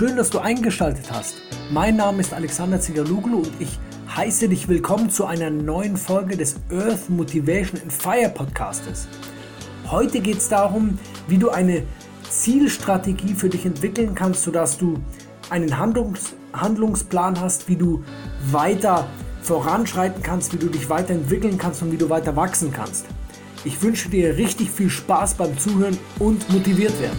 Schön, dass du eingeschaltet hast. Mein Name ist Alexander Zigaluglu und ich heiße dich willkommen zu einer neuen Folge des Earth Motivation and Fire Podcastes. Heute geht es darum, wie du eine Zielstrategie für dich entwickeln kannst, sodass du einen Handlungs Handlungsplan hast, wie du weiter voranschreiten kannst, wie du dich weiterentwickeln kannst und wie du weiter wachsen kannst. Ich wünsche dir richtig viel Spaß beim Zuhören und motiviert werden.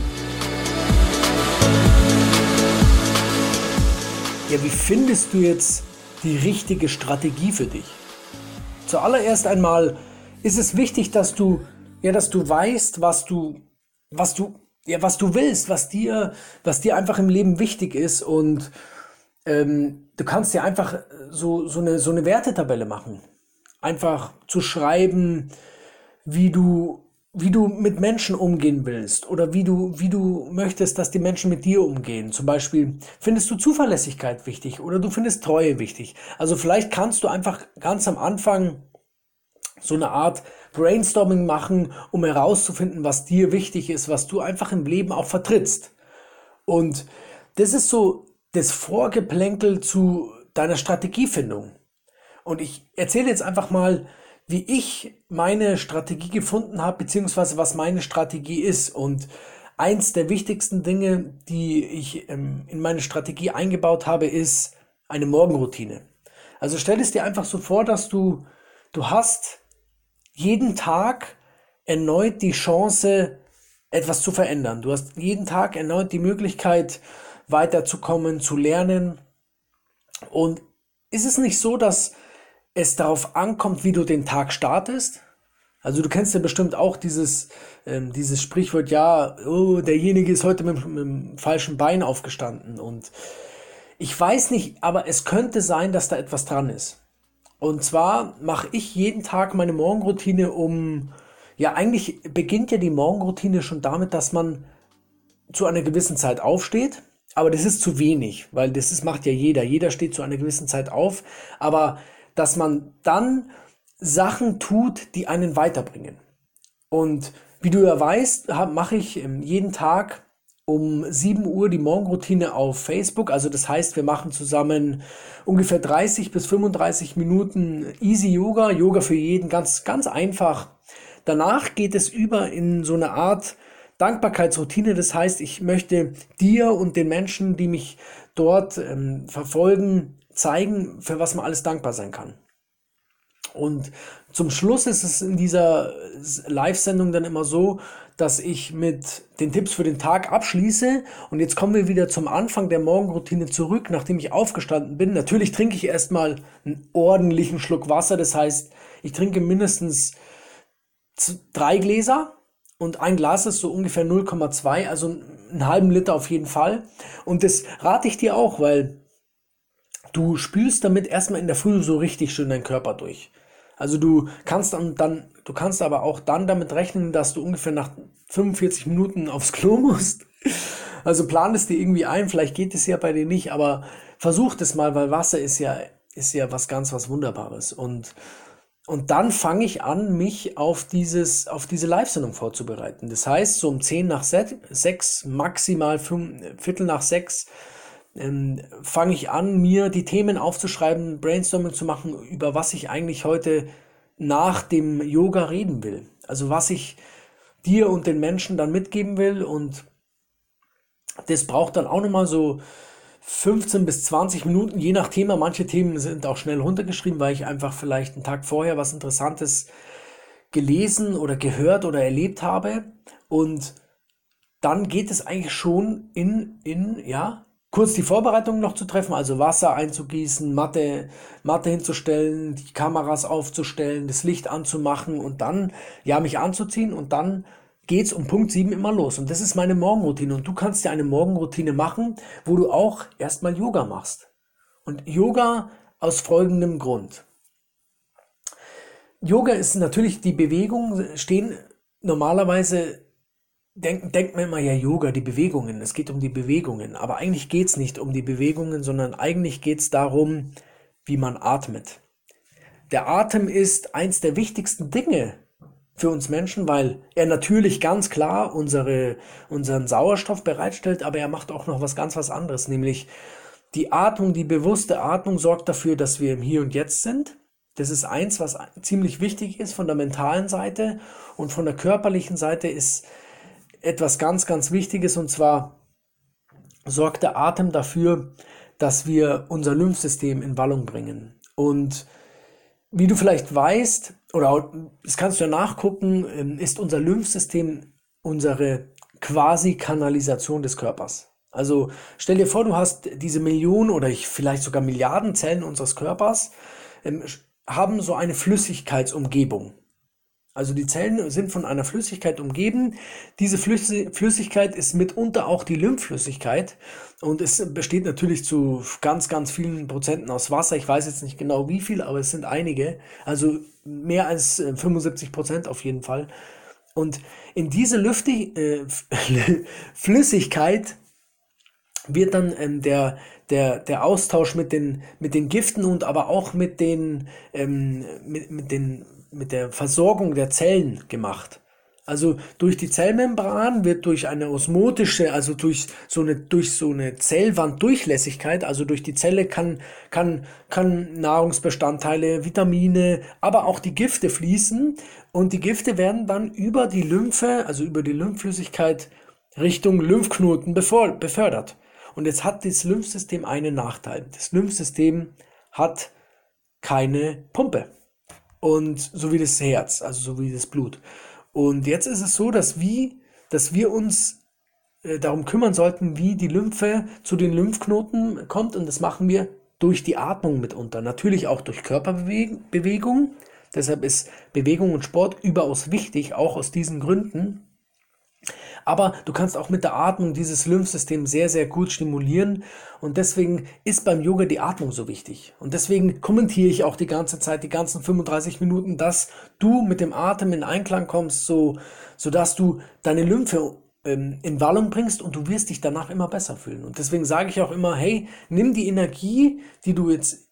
Ja, wie findest du jetzt die richtige Strategie für dich? Zuallererst einmal ist es wichtig, dass du ja, dass du weißt, was du was du ja, was du willst, was dir was dir einfach im Leben wichtig ist und ähm, du kannst dir einfach so so eine so eine Wertetabelle machen. Einfach zu schreiben, wie du, wie du mit Menschen umgehen willst oder wie du, wie du möchtest, dass die Menschen mit dir umgehen. Zum Beispiel findest du Zuverlässigkeit wichtig oder du findest Treue wichtig. Also vielleicht kannst du einfach ganz am Anfang so eine Art Brainstorming machen, um herauszufinden, was dir wichtig ist, was du einfach im Leben auch vertrittst. Und das ist so das Vorgeplänkel zu deiner Strategiefindung. Und ich erzähle jetzt einfach mal, wie ich meine Strategie gefunden habe, beziehungsweise was meine Strategie ist. Und eins der wichtigsten Dinge, die ich ähm, in meine Strategie eingebaut habe, ist eine Morgenroutine. Also stell es dir einfach so vor, dass du, du hast jeden Tag erneut die Chance, etwas zu verändern. Du hast jeden Tag erneut die Möglichkeit, weiterzukommen, zu lernen. Und ist es nicht so, dass es darauf ankommt, wie du den Tag startest. Also du kennst ja bestimmt auch dieses, ähm, dieses Sprichwort, ja, oh, derjenige ist heute mit, mit dem falschen Bein aufgestanden. Und ich weiß nicht, aber es könnte sein, dass da etwas dran ist. Und zwar mache ich jeden Tag meine Morgenroutine um, ja, eigentlich beginnt ja die Morgenroutine schon damit, dass man zu einer gewissen Zeit aufsteht. Aber das ist zu wenig, weil das ist, macht ja jeder. Jeder steht zu einer gewissen Zeit auf. Aber dass man dann Sachen tut, die einen weiterbringen. Und wie du ja weißt, mache ich ähm, jeden Tag um 7 Uhr die Morgenroutine auf Facebook. Also das heißt, wir machen zusammen ungefähr 30 bis 35 Minuten Easy Yoga, Yoga für jeden, ganz, ganz einfach. Danach geht es über in so eine Art Dankbarkeitsroutine. Das heißt, ich möchte dir und den Menschen, die mich dort ähm, verfolgen, zeigen, für was man alles dankbar sein kann. Und zum Schluss ist es in dieser Live-Sendung dann immer so, dass ich mit den Tipps für den Tag abschließe. Und jetzt kommen wir wieder zum Anfang der Morgenroutine zurück, nachdem ich aufgestanden bin. Natürlich trinke ich erstmal einen ordentlichen Schluck Wasser. Das heißt, ich trinke mindestens drei Gläser und ein Glas ist so ungefähr 0,2, also einen halben Liter auf jeden Fall. Und das rate ich dir auch, weil du spülst damit erstmal in der Früh so richtig schön deinen Körper durch. Also du kannst dann, dann, du kannst aber auch dann damit rechnen, dass du ungefähr nach 45 Minuten aufs Klo musst. Also plan es dir irgendwie ein, vielleicht geht es ja bei dir nicht, aber versuch das mal, weil Wasser ist ja, ist ja was ganz, was Wunderbares. Und, und dann fange ich an, mich auf dieses, auf diese Live-Sendung vorzubereiten. Das heißt, so um 10 nach 6, maximal 5, Viertel nach 6 ähm, fange ich an, mir die Themen aufzuschreiben, Brainstorming zu machen, über was ich eigentlich heute nach dem Yoga reden will. Also was ich dir und den Menschen dann mitgeben will und das braucht dann auch nochmal so 15 bis 20 Minuten, je nach Thema. Manche Themen sind auch schnell runtergeschrieben, weil ich einfach vielleicht einen Tag vorher was Interessantes gelesen oder gehört oder erlebt habe. Und dann geht es eigentlich schon in, in, ja, kurz die Vorbereitung noch zu treffen, also Wasser einzugießen, Matte, Matte hinzustellen, die Kameras aufzustellen, das Licht anzumachen und dann, ja, mich anzuziehen und dann geht's um Punkt 7 immer los. Und das ist meine Morgenroutine. Und du kannst dir eine Morgenroutine machen, wo du auch erstmal Yoga machst. Und Yoga aus folgendem Grund. Yoga ist natürlich die Bewegung, stehen normalerweise denkt, denkt man immer ja Yoga, die Bewegungen. Es geht um die Bewegungen. Aber eigentlich geht es nicht um die Bewegungen, sondern eigentlich geht es darum, wie man atmet. Der Atem ist eins der wichtigsten Dinge für uns Menschen, weil er natürlich ganz klar unsere, unseren Sauerstoff bereitstellt, aber er macht auch noch was ganz was anderes, nämlich die Atmung, die bewusste Atmung sorgt dafür, dass wir im Hier und Jetzt sind. Das ist eins, was ziemlich wichtig ist von der mentalen Seite und von der körperlichen Seite ist etwas ganz, ganz Wichtiges und zwar sorgt der Atem dafür, dass wir unser Lymphsystem in Wallung bringen. Und wie du vielleicht weißt, oder das kannst du ja nachgucken, ähm, ist unser Lymphsystem unsere quasi Kanalisation des Körpers. Also stell dir vor, du hast diese Millionen oder vielleicht sogar Milliarden Zellen unseres Körpers, ähm, haben so eine Flüssigkeitsumgebung. Also die Zellen sind von einer Flüssigkeit umgeben. Diese Flüssigkeit ist mitunter auch die Lymphflüssigkeit und es besteht natürlich zu ganz, ganz vielen Prozenten aus Wasser. Ich weiß jetzt nicht genau wie viel, aber es sind einige. Also mehr als 75 äh, Prozent auf jeden Fall. Und in diese Lüftig äh, Flüssigkeit wird dann ähm, der, der, der Austausch mit den, mit den Giften und aber auch mit den, ähm, mit, mit den mit der Versorgung der Zellen gemacht. Also durch die Zellmembran wird durch eine osmotische, also durch so eine, durch so eine Zellwanddurchlässigkeit, also durch die Zelle kann, kann, kann Nahrungsbestandteile, Vitamine, aber auch die Gifte fließen und die Gifte werden dann über die Lymphe, also über die Lymphflüssigkeit Richtung Lymphknoten befördert. Und jetzt hat das Lymphsystem einen Nachteil. Das Lymphsystem hat keine Pumpe und so wie das Herz, also so wie das Blut. Und jetzt ist es so, dass wie, dass wir uns äh, darum kümmern sollten, wie die Lymphe zu den Lymphknoten kommt und das machen wir durch die Atmung mitunter, natürlich auch durch Körperbewegung. Deshalb ist Bewegung und Sport überaus wichtig, auch aus diesen Gründen. Aber du kannst auch mit der Atmung dieses Lymphsystem sehr, sehr gut stimulieren. Und deswegen ist beim Yoga die Atmung so wichtig. Und deswegen kommentiere ich auch die ganze Zeit, die ganzen 35 Minuten, dass du mit dem Atem in Einklang kommst, so, sodass du deine Lymphe ähm, in Wallung bringst und du wirst dich danach immer besser fühlen. Und deswegen sage ich auch immer, hey, nimm die Energie, die du jetzt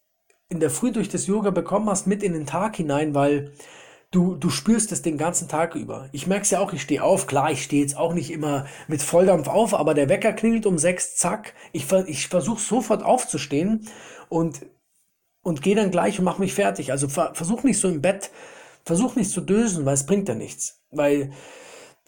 in der Früh durch das Yoga bekommen hast, mit in den Tag hinein, weil du, du spürst es den ganzen Tag über. Ich merke es ja auch, ich stehe auf. Klar, ich stehe jetzt auch nicht immer mit Volldampf auf, aber der Wecker klingelt um sechs, zack. Ich, ich versuche sofort aufzustehen und, und gehe dann gleich und mache mich fertig. Also versuch nicht so im Bett, versuch nicht zu dösen, weil es bringt ja nichts. Weil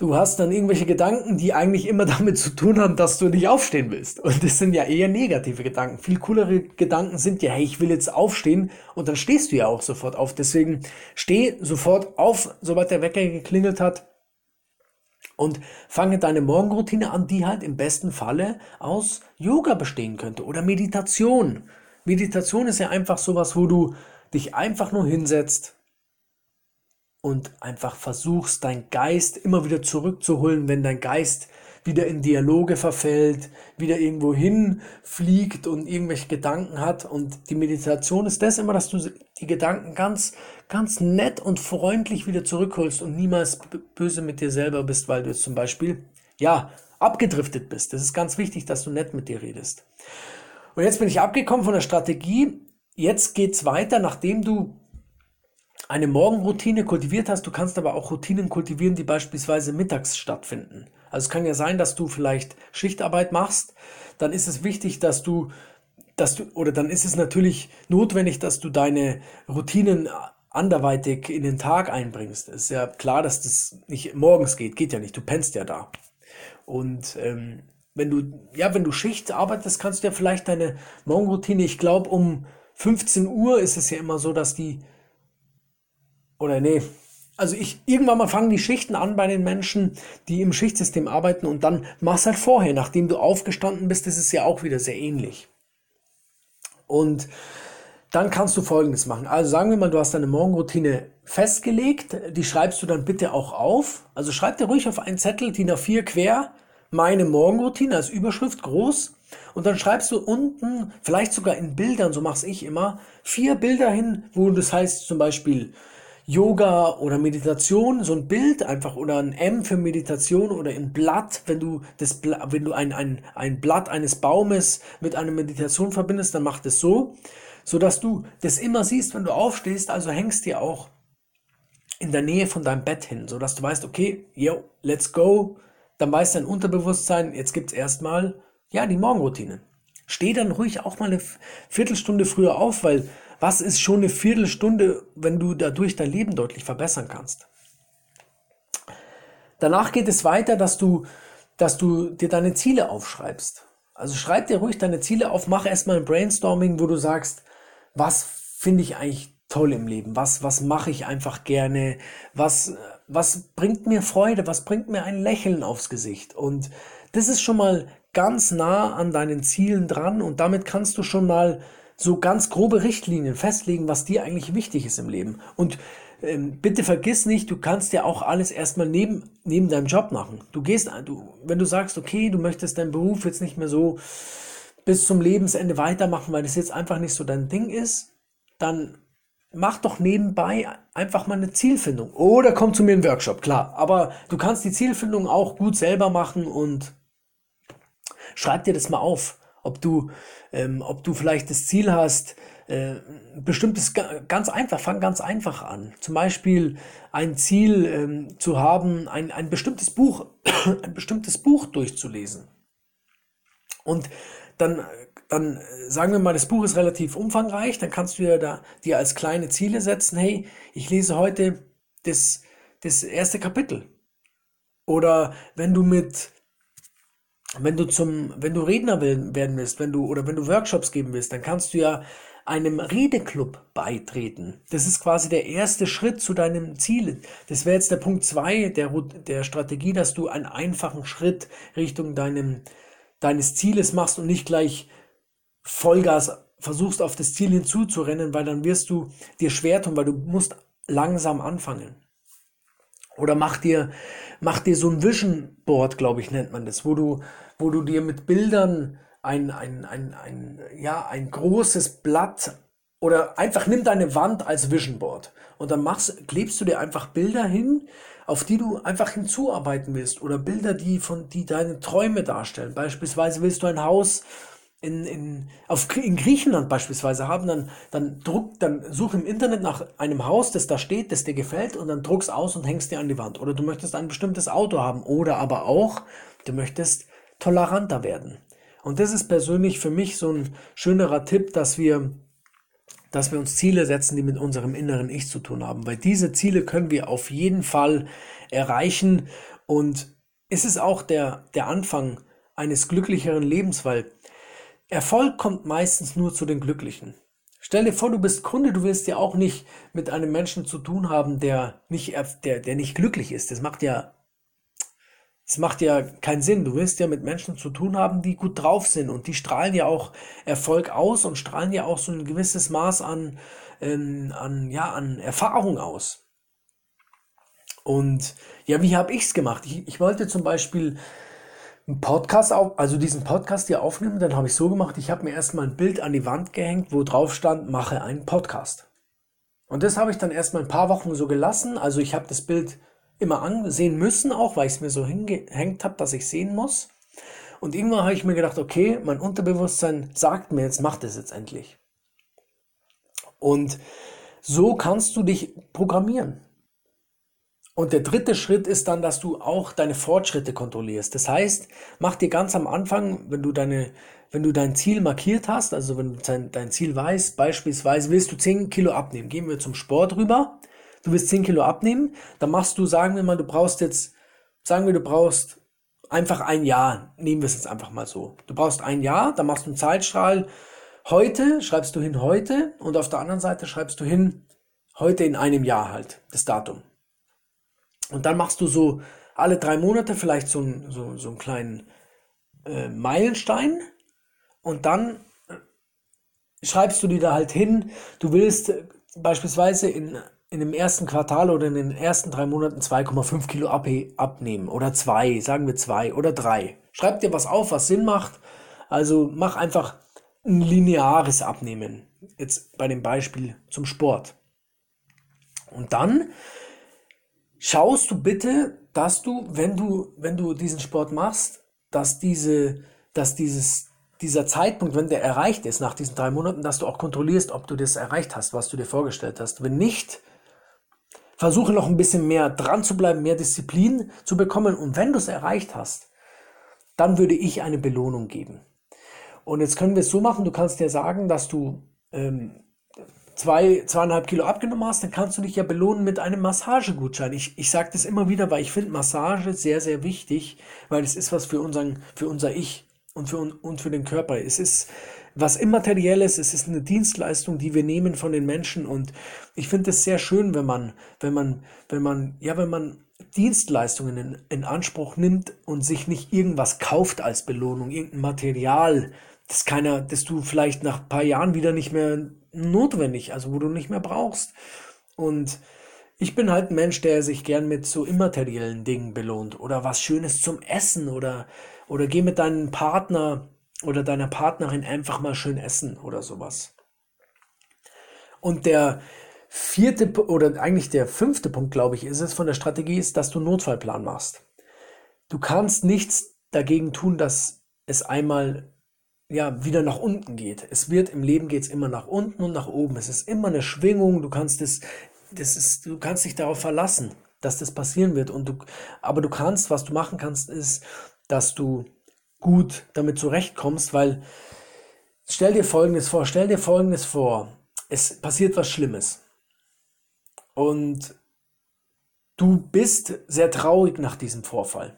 du hast dann irgendwelche Gedanken, die eigentlich immer damit zu tun haben, dass du nicht aufstehen willst. Und das sind ja eher negative Gedanken. Viel coolere Gedanken sind ja, hey, ich will jetzt aufstehen und dann stehst du ja auch sofort auf. Deswegen steh sofort auf, sobald der Wecker geklingelt hat. Und fange deine Morgenroutine an, die halt im besten Falle aus Yoga bestehen könnte oder Meditation. Meditation ist ja einfach sowas, wo du dich einfach nur hinsetzt, und einfach versuchst, dein Geist immer wieder zurückzuholen, wenn dein Geist wieder in Dialoge verfällt, wieder irgendwo hinfliegt und irgendwelche Gedanken hat. Und die Meditation ist das immer, dass du die Gedanken ganz, ganz nett und freundlich wieder zurückholst und niemals böse mit dir selber bist, weil du jetzt zum Beispiel, ja, abgedriftet bist. Das ist ganz wichtig, dass du nett mit dir redest. Und jetzt bin ich abgekommen von der Strategie. Jetzt geht's weiter, nachdem du eine Morgenroutine kultiviert hast, du kannst aber auch Routinen kultivieren, die beispielsweise mittags stattfinden. Also es kann ja sein, dass du vielleicht Schichtarbeit machst, dann ist es wichtig, dass du, dass du, oder dann ist es natürlich notwendig, dass du deine Routinen anderweitig in den Tag einbringst. Es ist ja klar, dass das nicht morgens geht, geht ja nicht, du pennst ja da. Und ähm, wenn du, ja, wenn du Schicht arbeitest, kannst du ja vielleicht deine Morgenroutine, ich glaube um 15 Uhr ist es ja immer so, dass die oder nee, also ich, irgendwann mal fangen die Schichten an bei den Menschen, die im Schichtsystem arbeiten und dann machst halt vorher, nachdem du aufgestanden bist, das ist ja auch wieder sehr ähnlich. Und dann kannst du folgendes machen. Also sagen wir mal, du hast deine Morgenroutine festgelegt, die schreibst du dann bitte auch auf. Also schreib dir ruhig auf einen Zettel, DIN A4 quer, meine Morgenroutine als Überschrift groß. Und dann schreibst du unten, vielleicht sogar in Bildern, so mach's ich immer, vier Bilder hin, wo das heißt zum Beispiel Yoga oder Meditation, so ein Bild einfach oder ein M für Meditation oder ein Blatt, wenn du das, wenn du ein, ein, ein Blatt eines Baumes mit einer Meditation verbindest, dann mach das so, so dass du das immer siehst, wenn du aufstehst, also hängst dir auch in der Nähe von deinem Bett hin, sodass du weißt, okay, yo, let's go. Dann weiß dein Unterbewusstsein, jetzt gibt es erstmal, ja, die Morgenroutine. Steh dann ruhig auch mal eine Viertelstunde früher auf, weil was ist schon eine Viertelstunde, wenn du dadurch dein Leben deutlich verbessern kannst? Danach geht es weiter, dass du, dass du dir deine Ziele aufschreibst. Also schreib dir ruhig deine Ziele auf, mach erstmal ein Brainstorming, wo du sagst, was finde ich eigentlich toll im Leben? Was, was mache ich einfach gerne? Was, was bringt mir Freude? Was bringt mir ein Lächeln aufs Gesicht? Und das ist schon mal ganz nah an deinen Zielen dran und damit kannst du schon mal so ganz grobe Richtlinien festlegen, was dir eigentlich wichtig ist im Leben. Und ähm, bitte vergiss nicht, du kannst ja auch alles erstmal neben, neben deinem Job machen. Du gehst, du, wenn du sagst, okay, du möchtest deinen Beruf jetzt nicht mehr so bis zum Lebensende weitermachen, weil das jetzt einfach nicht so dein Ding ist, dann mach doch nebenbei einfach mal eine Zielfindung. Oder komm zu mir in den Workshop, klar. Aber du kannst die Zielfindung auch gut selber machen und schreib dir das mal auf. Ob du, ähm, ob du vielleicht das Ziel hast, äh, bestimmtes ganz einfach, fang ganz einfach an. Zum Beispiel ein Ziel ähm, zu haben, ein, ein bestimmtes Buch, ein bestimmtes Buch durchzulesen. Und dann, dann sagen wir mal, das Buch ist relativ umfangreich, dann kannst du dir da dir als kleine Ziele setzen, hey, ich lese heute das, das erste Kapitel. Oder wenn du mit wenn du zum, wenn du Redner werden willst, wenn du oder wenn du Workshops geben willst, dann kannst du ja einem Redeclub beitreten. Das ist quasi der erste Schritt zu deinem Ziel. Das wäre jetzt der Punkt zwei der, der Strategie, dass du einen einfachen Schritt Richtung deinem, deines Zieles machst und nicht gleich Vollgas versuchst auf das Ziel hinzuzurennen, weil dann wirst du dir schwer tun, weil du musst langsam anfangen. Oder mach dir, mach dir so ein Vision Board, glaube ich, nennt man das, wo du, wo du dir mit Bildern ein, ein, ein, ein, ja, ein großes Blatt oder einfach nimm deine Wand als Vision Board und dann machst, klebst du dir einfach Bilder hin, auf die du einfach hinzuarbeiten willst oder Bilder, die von, die deine Träume darstellen. Beispielsweise willst du ein Haus in, in, auf, in Griechenland beispielsweise haben, dann, dann druck, dann such im Internet nach einem Haus, das da steht, das dir gefällt und dann druckst aus und hängst dir an die Wand. Oder du möchtest ein bestimmtes Auto haben oder aber auch, du möchtest toleranter werden. Und das ist persönlich für mich so ein schönerer Tipp, dass wir, dass wir uns Ziele setzen, die mit unserem inneren Ich zu tun haben. Weil diese Ziele können wir auf jeden Fall erreichen und es ist auch der, der Anfang eines glücklicheren Lebens, weil Erfolg kommt meistens nur zu den Glücklichen. Stell dir vor, du bist Kunde, du willst ja auch nicht mit einem Menschen zu tun haben, der nicht, der, der nicht glücklich ist. Das macht ja, das macht ja keinen Sinn. Du willst ja mit Menschen zu tun haben, die gut drauf sind und die strahlen ja auch Erfolg aus und strahlen ja auch so ein gewisses Maß an, ähm, an, ja, an Erfahrung aus. Und ja, wie habe ich es gemacht? Ich, ich wollte zum Beispiel einen Podcast auf, also diesen Podcast hier aufnehmen, dann habe ich so gemacht, ich habe mir erstmal ein Bild an die Wand gehängt, wo drauf stand, mache einen Podcast. Und das habe ich dann erstmal ein paar Wochen so gelassen. Also ich habe das Bild immer ansehen müssen, auch weil ich es mir so hingehängt habe, dass ich sehen muss. Und irgendwann habe ich mir gedacht, okay, mein Unterbewusstsein sagt mir jetzt, mach das jetzt endlich. Und so kannst du dich programmieren. Und der dritte Schritt ist dann, dass du auch deine Fortschritte kontrollierst. Das heißt, mach dir ganz am Anfang, wenn du deine, wenn du dein Ziel markiert hast, also wenn du dein, dein Ziel weißt, beispielsweise willst du 10 Kilo abnehmen, gehen wir zum Sport rüber, du willst 10 Kilo abnehmen, dann machst du, sagen wir mal, du brauchst jetzt, sagen wir, du brauchst einfach ein Jahr, nehmen wir es jetzt einfach mal so. Du brauchst ein Jahr, dann machst du einen Zeitstrahl, heute schreibst du hin heute und auf der anderen Seite schreibst du hin heute in einem Jahr halt, das Datum. Und dann machst du so alle drei Monate vielleicht so, so, so einen kleinen äh, Meilenstein und dann äh, schreibst du dir da halt hin, du willst äh, beispielsweise in, in dem ersten Quartal oder in den ersten drei Monaten 2,5 Kilo ab, abnehmen oder zwei, sagen wir zwei oder drei. Schreib dir was auf, was Sinn macht. Also mach einfach ein lineares Abnehmen. Jetzt bei dem Beispiel zum Sport. Und dann schaust du bitte, dass du, wenn du, wenn du diesen Sport machst, dass diese, dass dieses, dieser Zeitpunkt, wenn der erreicht ist nach diesen drei Monaten, dass du auch kontrollierst, ob du das erreicht hast, was du dir vorgestellt hast. Wenn nicht, versuche noch ein bisschen mehr dran zu bleiben, mehr Disziplin zu bekommen. Und wenn du es erreicht hast, dann würde ich eine Belohnung geben. Und jetzt können wir es so machen, du kannst dir sagen, dass du ähm, zwei, zweieinhalb Kilo abgenommen hast, dann kannst du dich ja belohnen mit einem Massagegutschein. Ich, ich sage das immer wieder, weil ich finde Massage sehr, sehr wichtig, weil es ist was für, unseren, für unser Ich und für, und für den Körper. Es ist was Immaterielles, es ist eine Dienstleistung, die wir nehmen von den Menschen und ich finde es sehr schön, wenn man, wenn man, wenn man, ja, wenn man Dienstleistungen in, in Anspruch nimmt und sich nicht irgendwas kauft als Belohnung, irgendein Material, das keiner, das du vielleicht nach ein paar Jahren wieder nicht mehr notwendig, also wo du nicht mehr brauchst. Und ich bin halt ein Mensch, der sich gern mit so immateriellen Dingen belohnt oder was Schönes zum Essen oder, oder geh mit deinem Partner oder deiner Partnerin einfach mal schön essen oder sowas. Und der vierte oder eigentlich der fünfte Punkt, glaube ich, ist es von der Strategie, ist, dass du einen Notfallplan machst. Du kannst nichts dagegen tun, dass es einmal ja, wieder nach unten geht. Es wird im Leben geht es immer nach unten und nach oben. Es ist immer eine Schwingung. Du kannst es, das ist, du kannst dich darauf verlassen, dass das passieren wird. Und du, aber du kannst, was du machen kannst, ist, dass du gut damit zurechtkommst, weil stell dir Folgendes vor, stell dir Folgendes vor, es passiert was Schlimmes und du bist sehr traurig nach diesem Vorfall.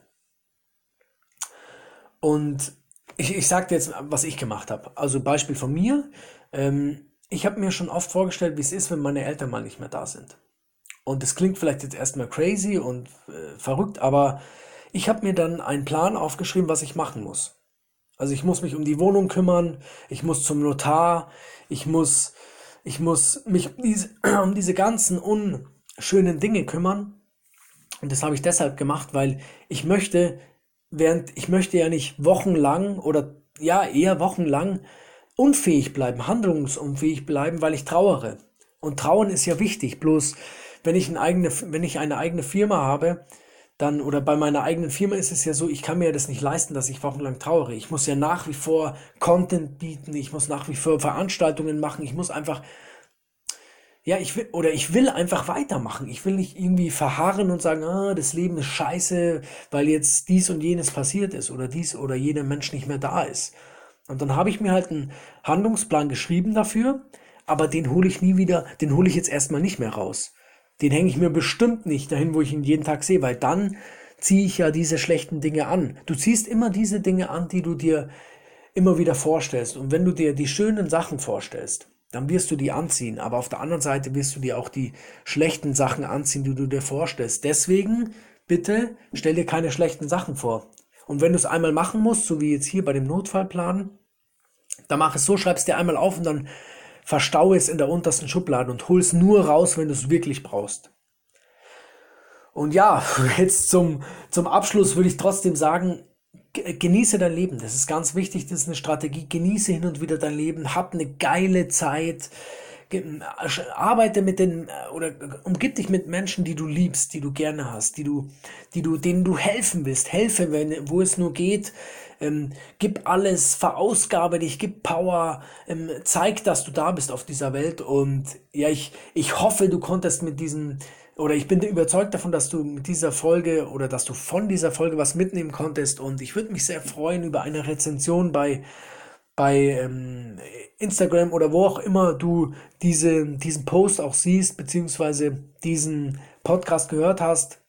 Und ich, ich sage dir jetzt, was ich gemacht habe. Also Beispiel von mir. Ähm, ich habe mir schon oft vorgestellt, wie es ist, wenn meine Eltern mal nicht mehr da sind. Und das klingt vielleicht jetzt erstmal crazy und äh, verrückt, aber ich habe mir dann einen Plan aufgeschrieben, was ich machen muss. Also ich muss mich um die Wohnung kümmern, ich muss zum Notar, ich muss, ich muss mich um diese, um diese ganzen unschönen Dinge kümmern. Und das habe ich deshalb gemacht, weil ich möchte, während ich möchte ja nicht wochenlang oder ja eher wochenlang unfähig bleiben, handlungsunfähig bleiben, weil ich trauere. Und trauern ist ja wichtig. Bloß wenn ich eine eigene, wenn ich eine eigene Firma habe, dann, oder bei meiner eigenen Firma ist es ja so, ich kann mir das nicht leisten, dass ich wochenlang trauere. Ich muss ja nach wie vor Content bieten, ich muss nach wie vor Veranstaltungen machen, ich muss einfach, ja, ich will, oder ich will einfach weitermachen. Ich will nicht irgendwie verharren und sagen, ah, das Leben ist scheiße, weil jetzt dies und jenes passiert ist oder dies oder jener Mensch nicht mehr da ist. Und dann habe ich mir halt einen Handlungsplan geschrieben dafür, aber den hole ich nie wieder, den hole ich jetzt erstmal nicht mehr raus den hänge ich mir bestimmt nicht dahin, wo ich ihn jeden Tag sehe, weil dann ziehe ich ja diese schlechten Dinge an. Du ziehst immer diese Dinge an, die du dir immer wieder vorstellst. Und wenn du dir die schönen Sachen vorstellst, dann wirst du die anziehen. Aber auf der anderen Seite wirst du dir auch die schlechten Sachen anziehen, die du dir vorstellst. Deswegen bitte stell dir keine schlechten Sachen vor. Und wenn du es einmal machen musst, so wie jetzt hier bei dem Notfallplan, dann mach es so, schreib es dir einmal auf und dann verstaue es in der untersten Schublade und hol es nur raus, wenn du es wirklich brauchst. Und ja, jetzt zum, zum Abschluss würde ich trotzdem sagen, genieße dein Leben. Das ist ganz wichtig, das ist eine Strategie. Genieße hin und wieder dein Leben, hab eine geile Zeit. Arbeite mit den oder umgib dich mit Menschen, die du liebst, die du gerne hast, die du, die du, denen du helfen willst. Helfe, wenn, wo es nur geht ähm, gib alles, verausgabe dich, gib Power, ähm, zeig, dass du da bist auf dieser Welt. Und ja, ich, ich hoffe, du konntest mit diesem, oder ich bin überzeugt davon, dass du mit dieser Folge oder dass du von dieser Folge was mitnehmen konntest. Und ich würde mich sehr freuen über eine Rezension bei, bei ähm, Instagram oder wo auch immer du diese, diesen Post auch siehst, beziehungsweise diesen Podcast gehört hast.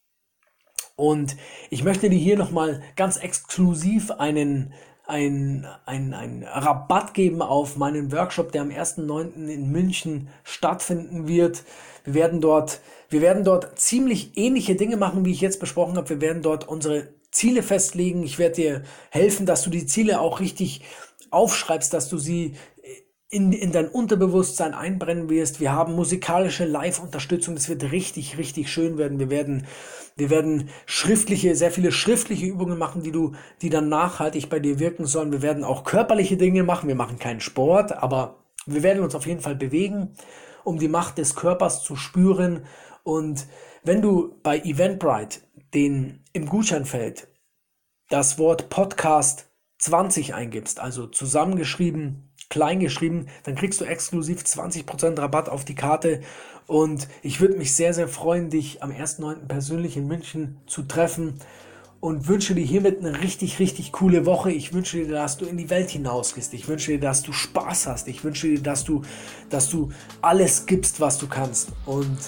Und ich möchte dir hier nochmal ganz exklusiv einen, einen, einen, einen Rabatt geben auf meinen Workshop, der am 1.9. in München stattfinden wird. Wir werden dort, wir werden dort ziemlich ähnliche Dinge machen, wie ich jetzt besprochen habe. Wir werden dort unsere Ziele festlegen. Ich werde dir helfen, dass du die Ziele auch richtig aufschreibst, dass du sie in, in dein Unterbewusstsein einbrennen wirst. Wir haben musikalische Live-Unterstützung. Das wird richtig, richtig schön werden. Wir werden, wir werden schriftliche, sehr viele schriftliche Übungen machen, die du, die dann nachhaltig bei dir wirken sollen. Wir werden auch körperliche Dinge machen. Wir machen keinen Sport, aber wir werden uns auf jeden Fall bewegen, um die Macht des Körpers zu spüren. Und wenn du bei Eventbrite den im Gutscheinfeld das Wort Podcast 20 eingibst, also zusammengeschrieben klein geschrieben, dann kriegst du exklusiv 20% Rabatt auf die Karte. Und ich würde mich sehr, sehr freuen, dich am 1.9. persönlich in München zu treffen und wünsche dir hiermit eine richtig, richtig coole Woche. Ich wünsche dir, dass du in die Welt hinausgehst. Ich wünsche dir, dass du Spaß hast. Ich wünsche dir, dass du, dass du alles gibst, was du kannst. Und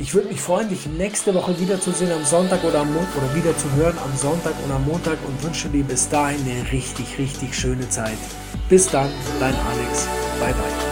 ich würde mich freuen, dich nächste Woche wiederzusehen am Sonntag oder am Montag oder wieder zu hören am Sonntag oder am Montag und wünsche dir bis dahin eine richtig, richtig schöne Zeit. Bis dann, dein Alex. Bye bye.